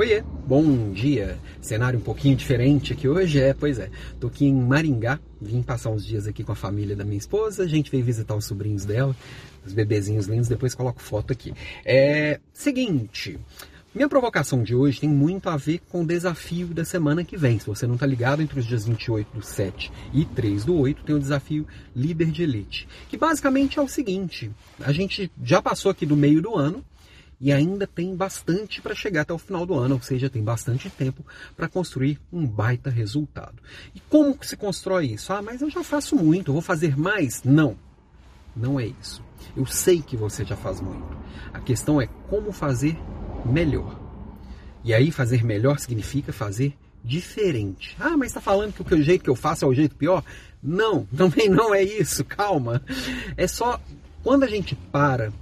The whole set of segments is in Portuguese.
Oiê, bom dia. Cenário um pouquinho diferente aqui hoje, é, pois é. Tô aqui em Maringá, vim passar uns dias aqui com a família da minha esposa, a gente veio visitar os sobrinhos dela, os bebezinhos lindos, depois coloco foto aqui. É, seguinte, minha provocação de hoje tem muito a ver com o desafio da semana que vem. Se você não está ligado, entre os dias 28 do 7 e 3 do 8 tem o desafio Líder de Elite. Que basicamente é o seguinte: a gente já passou aqui do meio do ano, e ainda tem bastante para chegar até o final do ano, ou seja, tem bastante tempo para construir um baita resultado. E como que se constrói isso? Ah, mas eu já faço muito, vou fazer mais? Não, não é isso. Eu sei que você já faz muito. A questão é como fazer melhor. E aí fazer melhor significa fazer diferente. Ah, mas está falando que o jeito que eu faço é o jeito pior? Não, também não é isso. Calma. É só quando a gente para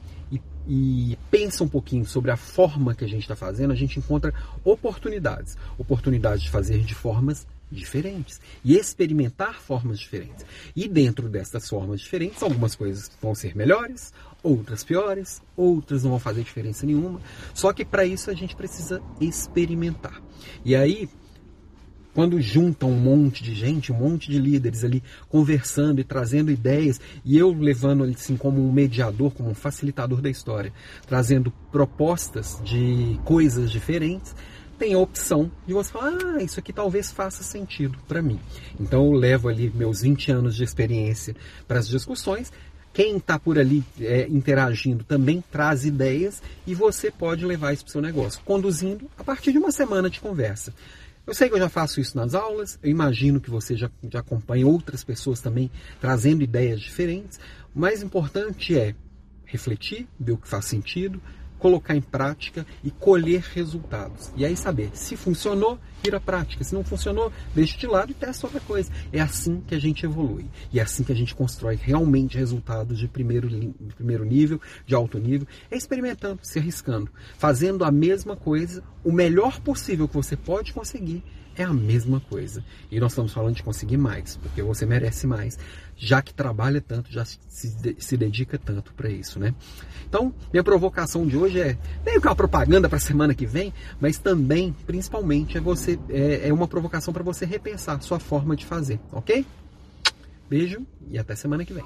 e pensa um pouquinho sobre a forma que a gente está fazendo, a gente encontra oportunidades. Oportunidades de fazer de formas diferentes e experimentar formas diferentes. E dentro dessas formas diferentes, algumas coisas vão ser melhores, outras piores, outras não vão fazer diferença nenhuma. Só que para isso a gente precisa experimentar. E aí quando juntam um monte de gente, um monte de líderes ali conversando e trazendo ideias, e eu levando assim como um mediador, como um facilitador da história, trazendo propostas de coisas diferentes, tem a opção de você falar, ah, isso aqui talvez faça sentido para mim. Então eu levo ali meus 20 anos de experiência para as discussões. Quem está por ali é, interagindo também traz ideias e você pode levar isso para o seu negócio, conduzindo a partir de uma semana de conversa. Eu sei que eu já faço isso nas aulas, eu imagino que você já, já acompanha outras pessoas também trazendo ideias diferentes. O mais importante é refletir, ver o que faz sentido, colocar em prática e colher resultados. E aí saber se funcionou, ir à prática. Se não funcionou, deixa de lado e testa outra coisa. É assim que a gente evolui. E é assim que a gente constrói realmente resultados de primeiro, de primeiro nível, de alto nível. É experimentando, se arriscando, fazendo a mesma coisa, o melhor possível que você pode conseguir é a mesma coisa. E nós estamos falando de conseguir mais, porque você merece mais, já que trabalha tanto, já se, se dedica tanto para isso, né? Então, minha provocação de hoje é meio que uma propaganda para a semana que vem, mas também, principalmente, é você é, é uma provocação para você repensar sua forma de fazer, ok? Beijo e até semana que vem.